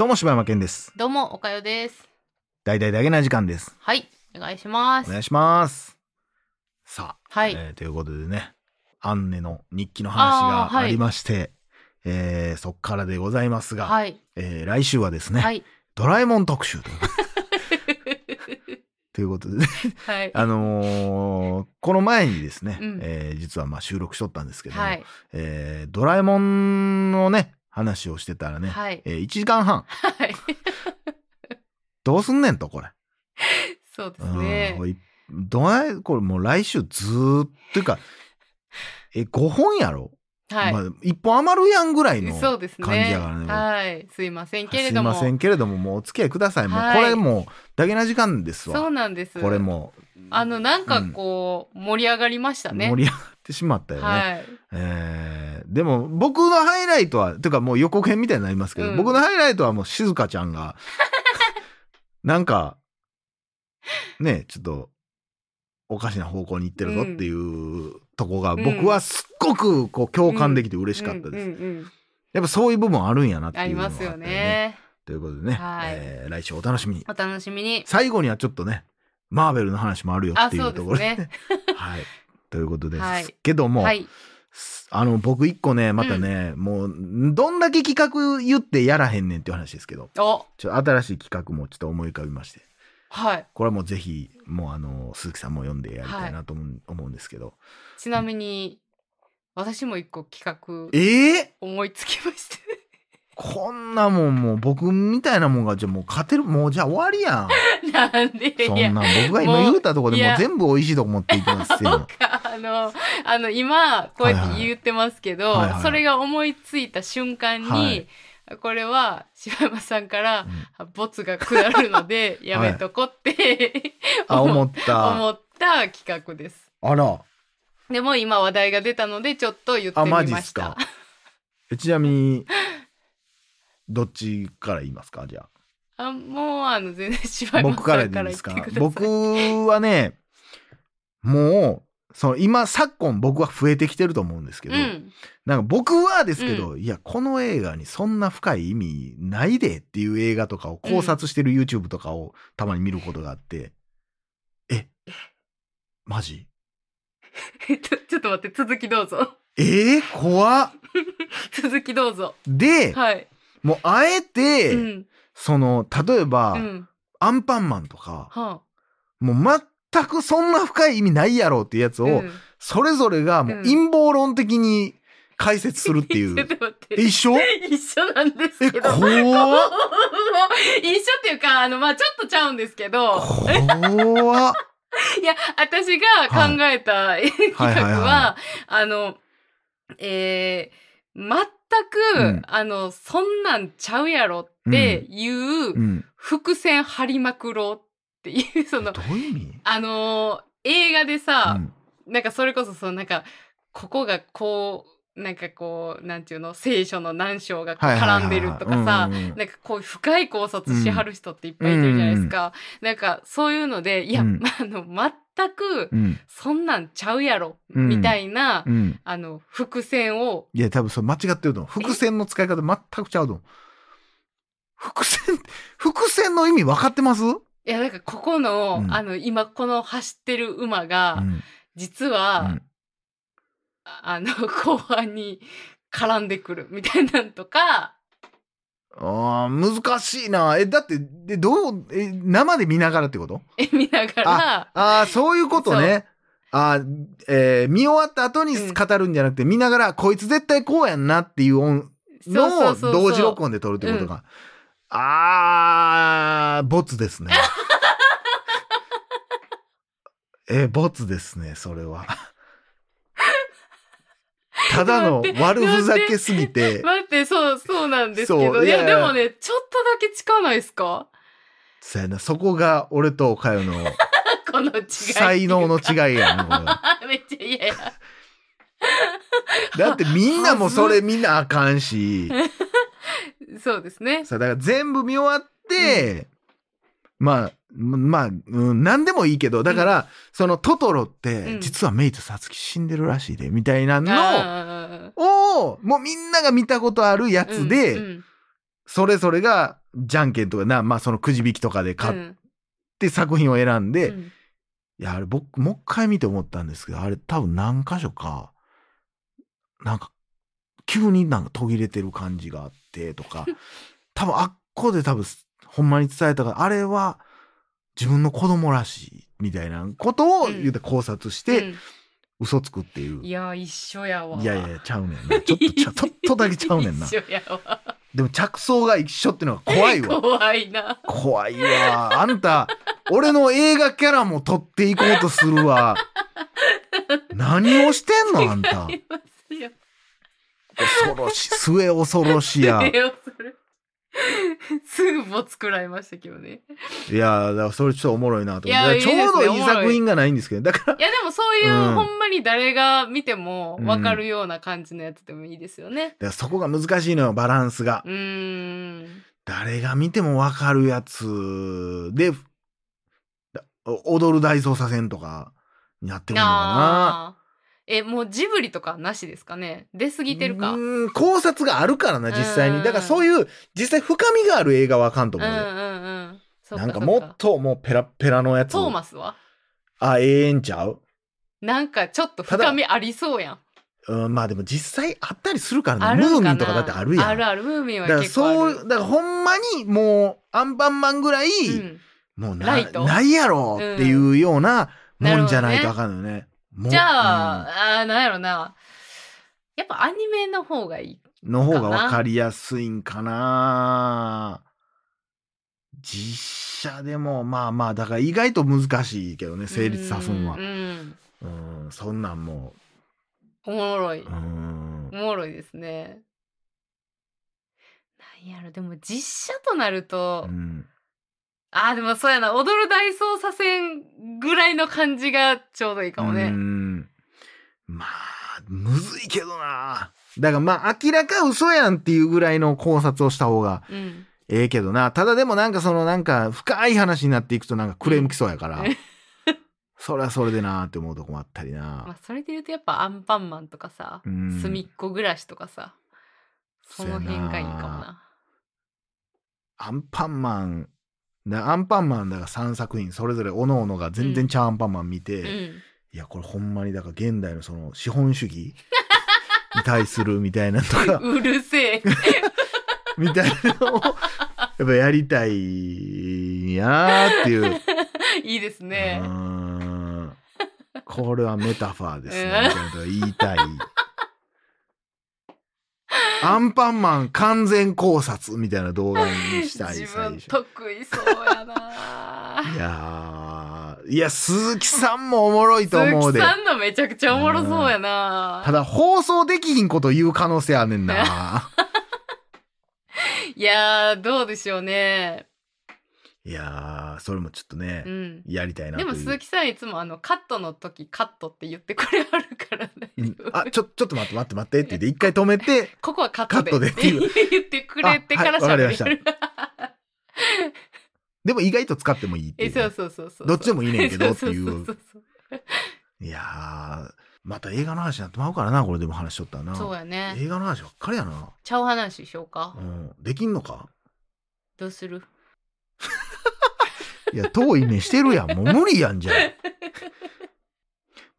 どうも柴山健です。どうも、おかよです。大々だけな時間です。はい、お願いします。お願いします。さあ、はいえーということでね、アンネの日記の話がありまして、えーそっからでございますが、はい。えー来週はですね、はい。ドラえもん特集という ということでね、はい。あのーこの前にですね、うんえー実はまあ収録しとったんですけども、はい。えードラえもんのね、話をしてたらね、はい。え1時間半、はい。どうすんねんと、これ。そうですねどないこれもう来週ずーっとっていうか え5本やろ、はい。まあ、1本余るやんぐらいの。感じやからねはい。すいませんけれすいども。ませんけれどももうお付き合いくださいもうはいこれもうだけな時間ですわそうなんです。これもあの、なんかこう、盛り上がりましたね。盛り上がってしまったよね、はい。えーでも僕のハイライトはていうかもう予告編みたいになりますけど、うん僕のハイライトはもう静香ちゃんが なんかねちょっとおかしな方向に行ってるぞっていうとこがうん僕はすっごくこう共感できて嬉しかったです。やっぱそういう部分あるんやなっていうのがあったありますよね。ということでね、はいえー来週お楽しみに。お楽しみに。最後にはちょっとねマーベルの話もあるよっていうところで。ね はい、ということです、はいけども、はい。あの僕一個ねまたね、もうどんだけ企画言ってやらへんねんっていう話ですけど。お、ちょっと新しい企画もちょっと思い浮かびまして。はい。これはもうぜひもうあの鈴木さんも読んでやりたいなと思う,、思うんですけど。ちなみに、私も一個企画ええ思いつきました。こんなもんもう僕みたいなもんがじゃあもう勝てるもうじゃあ終わりやん。なんでそんなん僕が今言うたとこでも全部美味しいとこ持っていきますよ。か、あの、あの、今、こうやって言ってますけど、はいはい。はいはいそれが思いついた瞬間に、はい。これは柴山さんから、ボツが下るので、やめとこって、あ思った。思った企画です。あら。でも今話題が出たので、ちょっと言ってあみマジっすか。ちなみにどっちから言いますか？じゃああもう、あの、全然柴山僕からでいいですか？僕はねもうその今昨今僕は増えてきてると思うんですけど、うん。なんか僕はですけど、いやこの映画にそんな深い意味ないでっていう映画とかを考察してる YouTube とかをたまに見ることがあって、えマジちょちょっと待って、続きどうぞ。えー、怖っ続きどうぞ。で、はい。もうあえて、うん。その例えば、うん。アンパンマンとかはもう全くそんな深い意味ないやろっていうやつあ、を、うん。それぞれがもううん陰謀論的に解説するっていう。一緒？一緒なんですえ、けど。怖っ。一緒っていうか、あの、まあちょっとちゃうんですけど、怖っ。いや、私が考えた、企画は、はい。はい。はあの、えー、全く、うん。あの、そんなんちゃうやろっていう、うん。伏線張りまくろうっていう、そのど、ういう意味？あの映画でさ、うん。なんかそれこそそのなんかここがこうなんかこうなんていうの聖書の何章が絡んでるとかさうんうんうんなんかこう深い考察しはる人っていっぱいいてるじゃないですか。なんかそういうのでいや、うんあの全くうん。そんなんちゃうやろ、うんみたいな、うん。あの伏線をいや、多分それ間違ってると思う。伏線の使い方全くちゃうと思う。伏線、伏線の意味分かってます、ういやなんかここの、うんあの今この走ってる馬が、ん。実は、うんあの 後半に絡んでくるみたいなんとか。あー難しいな。え、だって、で、どう、え、生で見ながらってこと？え見ながら、ああ、そういうことね。あーえー見終わった後にうん語るんじゃなくて、見ながら、こいつ絶対こうやんなっていう音の同時録音で撮るってことか。あー、ボツですね。えー、ボツですね、それは。ただの悪ふざけすぎて、待って、そう、そうなんですけそど。いや、でもね、ちょっとだけ近ないですか？そうやな、そこが俺とかよの この違い。才能の違いやな、これは。めっちゃ嫌や。だってみんなもそれ見なあかんし、そうですね。さだから全部見終わって、まあ、まあ、うん、何でもいいけど、だから、そのトトロって、うん。実はメイとサツキ死んでるらしいで、みたいなのあを、もうみんなが見たことあるやーつで、うんうん。それぞれが、じゃんけんとかな、まあそのくじ引きとかで買っうん。て作品を選んで、いうん。や、あれ僕、もう一回見て思ったんですけど、あれ多分何箇所か、なんか、急になんか途切れてる感じがあってとか、多分あっこで多分、ほんまに伝えたから、あれは自分の子供らしい、みたいなことをうん言うて考察して、うん嘘つくっていう。いいや一緒やわやいやいや、ちゃうねんな。ちょっとちょっとだけちゃうねんな。一緒やわでも着想が一緒っていうのが怖いわ。怖いな怖いわ。あんた、俺の映画キャラも撮っていこうとするわ。何をしてんのあんた。恐ろしい。末恐ろしや。すぐボツ食らいましたけどね。や、だからそれちょっとおもろいなとい思って。ちょうどいい作品がないんですけど、だから、いやでもそういう、うん。ほんまに誰が見ても分かるような感じのやつでもいいですよね。だからそこが難しいのよ、バランスが。うーん。誰が見てもわかるやつで、だ踊る大捜査線とかになってくるのかな。あーえもうジブリとかなしですかね？出過ぎてるか。考察があるからな、実際に。うんだからそういう、実際深みがある映画はあかんとうんう思うで。ん。そっなんかもっともうペラッペラのやつ。トーマスは？あ、ええんちゃう？なんかちょっと深みありそうやん。うん、まあでも実際あったりするからね。ムーミンとかだってあるやん。あるある。ムーミンはだから結構ある。そう、だからほんまにもう、アンパンマンぐらい、うん。もうなないやろっていうようなもんじゃないとあかんのよね。じゃあ、あーなんやろな。やっぱアニメの方がいいうんの方がわかりやすいんかな。実写でもまあまあだから意外と難しいけどね成立さすんは。うんうん。うんそんなんも。おもろい、ううん。おもろいですね。なんやろでも実写となると、うんあーでもそうやな。踊る大捜査線ぐらいの感じがちょうどいいかもうねん。まあむずいけどな。だからまあ明らか嘘やんっていうぐらいの考察をした方がうん。ええけどな。ただでもなんかそのなんか深い話になっていくとなんかクレームきそうやから、うん。それはそれでなって思うとこもあったりまなあ、それで言うとやっぱアンパンマンとかさ、うん。隅っこ暮らしとかさその辺がいいかもな。アンパンマンなアンパンマンだから3作品それぞれ各々が全然ちゃうアンパンマン見て、うん。いやこれほんまにだから現代のその資本主義に対するみたいなのとか。うるせえ。みたいなのをやっぱやりたいんやなっていう。いいですね。これはメタファーですね。うん。みたいなことが言いたい。アンパンマン完全考察みたいな動画にしたい自。分得意そうやないやーいや、鈴木さんもおもろいと鈴思うで。木さんのめちゃくちゃおもろそうやなただ放送できひんこと言う可能性あんねんな。いやーどうでしょうねいやーそれもちょっとね、うん。やりたいなという。でも鈴木さんいつもあのカットの時カットって言ってくれはるからね、うん。あ、ちょ、ちょっと待って待って待ってって言って、一回止めて、ここはカットで。カットでっていう。言ってくれてからあはいわかでも意外と使ってもいいっていえそうそうそうそう。どっちでもいいねんけどっていう。そうそうそういやーまた映画の話になってまうからな、これでも話しとったらな。そうそうやね。映画の話ばっかりやな。ちゃう話しようか。うん。できんのか？どうする？いや、遠い目してるやん。もう無理やんじゃん。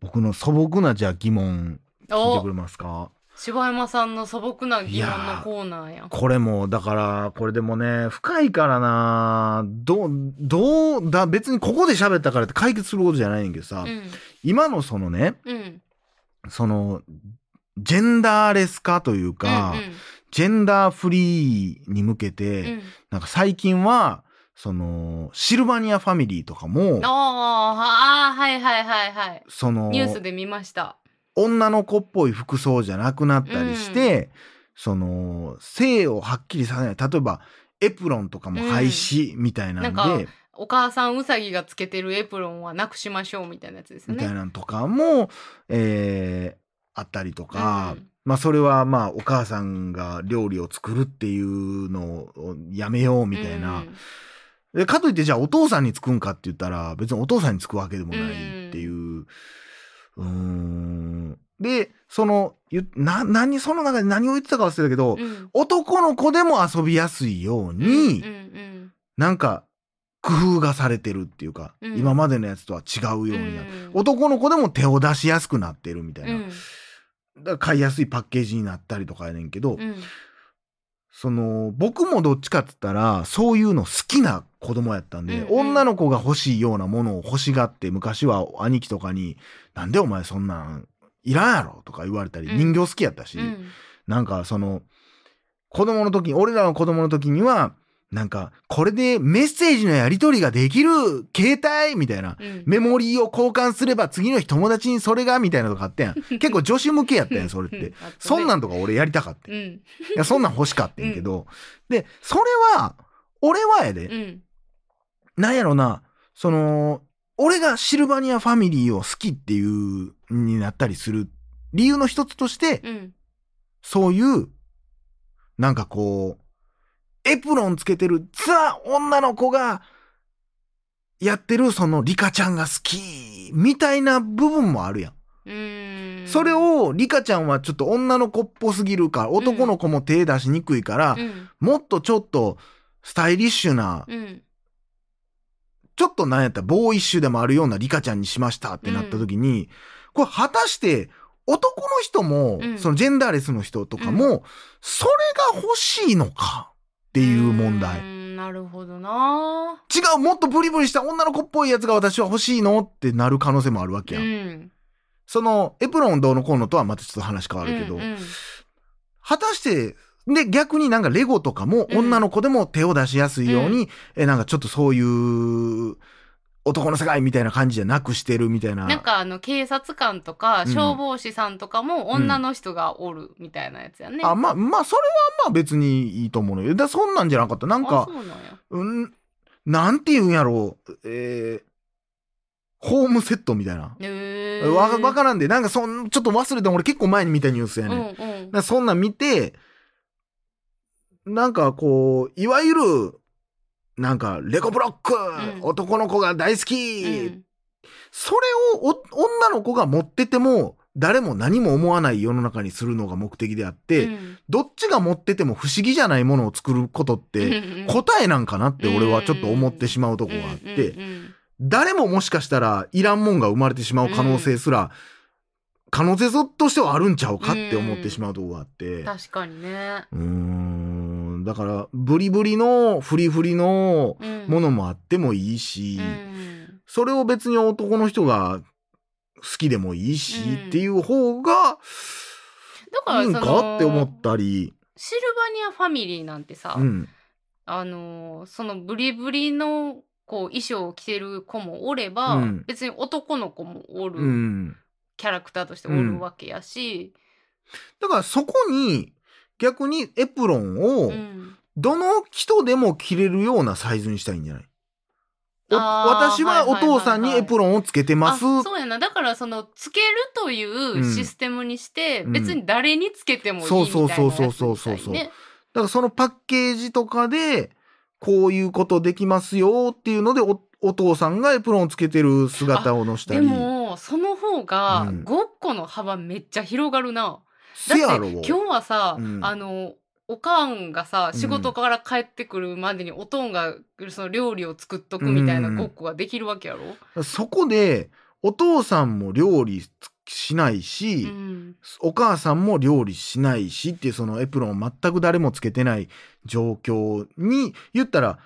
僕の素朴なじゃあ疑問聞いてくおれますか？柴山さんの素朴な疑問のコーナーやん。これもだからこれでもね深いからな。どうどうだ別にここで喋ったからって解決することじゃないねんけどさ、うん。今のそのねうん。そのジェンダーレス化というか、ジェンダーフリーに向けて、うんうん。なんか最近はそのシルバニアファミリーとかもあーあーはいはいはいはい。そのニュースで見ました。女の子っぽい服装じゃなくなったりして、その性をはっきりさせない。例えばエプロンとかも廃止みたいなんで、なんかお母さんうさぎがつけてるエプロンはなくしましょうみたいなやつですよね。みたいなのとかも、えーあったりとか、うん。まあそれはまあお母さんが料理を作るっていうのをやめようみたいな、うんでかといってじゃあお父さんにつくんかって言ったら別にお父さんにつくわけでもないっていう。うーん。で、その、ゆな、何、その中で何を言ってたか忘れたけど、うん。男の子でも遊びやすいように、なんか、工夫がされてるっていうか、うん。今までのやつとは違うようになって、うん。男の子でも手を出しやすくなってるみたいな。うん。だから買いやすいパッケージになったりとかやねんけど、うんその、僕もどっちかって言ったら、そういうの好きな子供やったんで、うんうん。女の子が欲しいようなものを欲しがって、昔は兄貴とかに、なんでお前そんなんいらんやろ？とか言われたり、うん。人形好きやったし、うん。なんかその、子供の時に、俺らの子供の時には、なんか、これでメッセージのやり取りができる携帯みたいな。うんメモリーを交換すれば次の日友達にそれがみたいなのがあったやん。結構女子向けやったやん、それって。そんなんとか俺やりたかった。いうんや、そんなん欲しかったんやけど。で、それは、俺はやで、うんなんやろな、その、俺がシルバニアファミリーを好きっていう、になったりする理由の一つとして、うんそういう、なんかこう、エプロンつけてるザ女の子が、やってるそのリカちゃんが好き、みたいな部分もあるやん。うん。それを、リカちゃんはちょっと女の子っぽすぎるから、男の子も手出しにくいから、うん。もっとちょっと、スタイリッシュな、うん。ちょっとなんやったらボーイッシュでもあるようなリカちゃんにしましたってなった時に、これ果たして男の人も、うん。そのジェンダーレスの人とかも、それが欲しいのかっていう問題。うんなるほどな。違う、もっとブリブリした女の子っぽいやつが私は欲しいのってなる可能性もあるわけやん。うん。その、エプロンどうのこうのとはまたちょっと話変わるけど、うんうん。果たして、で、逆になんかレゴとかも女の子でも手を出しやすいように、え、なんかちょっとそういう男の世界みたいな感じじゃなくしてるみたいな。なんかあの警察官とかうん消防士さんとかも女の人がおるみたいなやつやね。あ、まあ、まあ、それはまあ別にいいと思うのよ。だそんなんじゃなかった。なんあかそ、うなんなんて言うんやろう。えー、ホームセットみたいな。へーわ、わからんで、なんかそん、ちょっと忘れて俺結構前に見たニュースやね。うんうんらそんなん見て、なんかこう、いわゆる、なんか、レゴブロック、ん男の子が大好き、うんそれをお女の子が持ってても、誰も何も思わない世の中にするのが目的であって、うんどっちが持ってても不思議じゃないものを作ることって、答えなんかなって俺はちょっと思ってしまうとこがあって、誰ももしかしたらいらんもんが生まれてしまう可能性すら、可能性としてはあるんちゃうかって思ってしまうとこがあって。確かにね。うーん。だから、ブリブリの、フリフリのうんものもあってもいいし、うん。それを別に男の人が好きでもいいし、うん。っていう方がだからいいんかって思ったり、シルバニアファミリーなんてさ、うん。あのーそのブリブリのこう衣装を着てる子もおれば、うん。別に男の子もおうるん。キャラクターとしておるわけやし、だからそこに逆にエプロンをうん。どの人でも着れるようなサイズにしたいんじゃない？私はお父さんにエプロンをつけてます。あそうやな。だからそのつけるというシステムにして、うん。別に誰につけてもいいそうみたいなやつそうそうそうそうそうみたいねだからそのパッケージとかで、こういうことできますよっていうのでお、お父さんがエプロンをつけてる姿を載したでり。もその方がうん。ごっこの幅めっちゃ広がるな。だって今日はさ、うん。あのおかんがさうん。仕事から帰ってくるまでにおとんがその料理を作っとくみたいなうん。ごっこができるわけやろ？そこで、お父さんも料理しないし、うん。お母さんも料理しないしっていうそのエプロンを全く誰もつけてない状況に言ったら、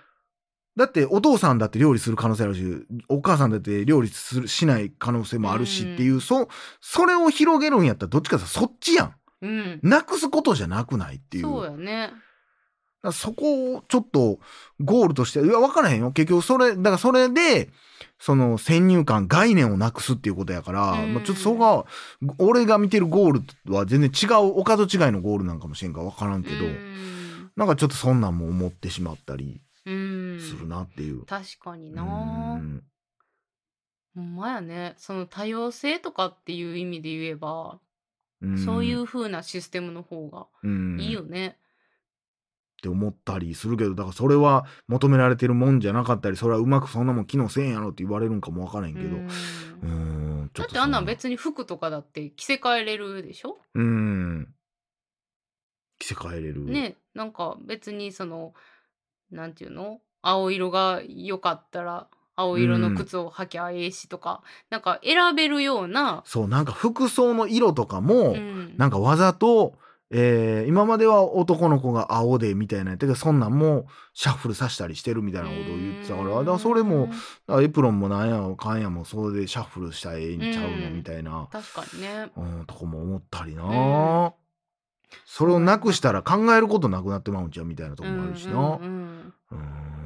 だってお父さんだって料理する可能性あるし、お母さんだって料理するしない可能性もあるしっていう、うん。そ、それを広げるんやったらどっちかというとそっちやん。うん、なくすことじゃなくないっていう。そうやね。だからそこをちょっとゴールとして、いや、分からへんよ。結局それ、だからそれで、その先入観、概念をなくすっていうことやから、うんまあちょっとそこが、俺が見てるゴールは全然違う、お門違いのゴールなんかもしれんから分からんけど、うんなんかちょっとそんなんも思ってしまったりうんするなっていう。確かにうな。んほんまやね。その多様性とかっていう意味で言えば、んそういう風なシステムの方がうん。いいよね。って思ったりするけどだからそれは求められてるもんじゃなかったりそれはうまくそんなもん機能せんやろって言われるんかもわからへんけど。うん。うんちょだってあんなんそ別に服とかだって着せ替えれるでしょ？うん。着せ替えれる。ねなんか別にそのなんていうの？青色が良かったら青色の靴を履きゃええしとか、なんか選べるような、そうなんか服装の色とかも、うん。なんかわざと、えー今までは男の子が青でみたいなやったけどそんなんもシャッフルさせたりしてるみたいなことを言ってたからだからそれもだからエプロンもなんやかんやもそれでシャッフルしたらええんちゃうのうん。みたいな、確かにね。うん、とこも思ったりな、ん。それをなくしたら考えることなくなってまうんちゃうみたいなとこもあるしな、うんうんうん。うん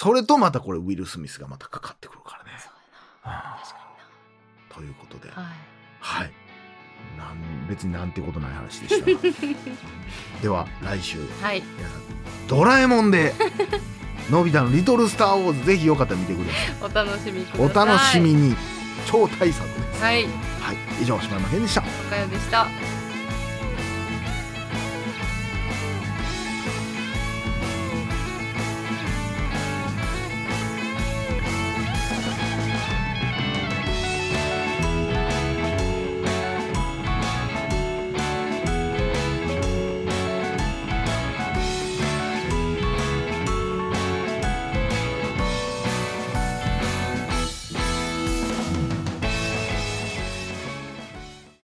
それとまたこれウィル・スミスがまたかかってくるからね。そうやなあ確かーということで、になはいはい。なん別になんてことない話でした。では来週はい皆さんドラえもんでのび太のリトルスター・ウォーズぜひよかったら見てください。お楽しみくださいお楽しみに超大作です。はいはい、以上島山健でした。おかよでした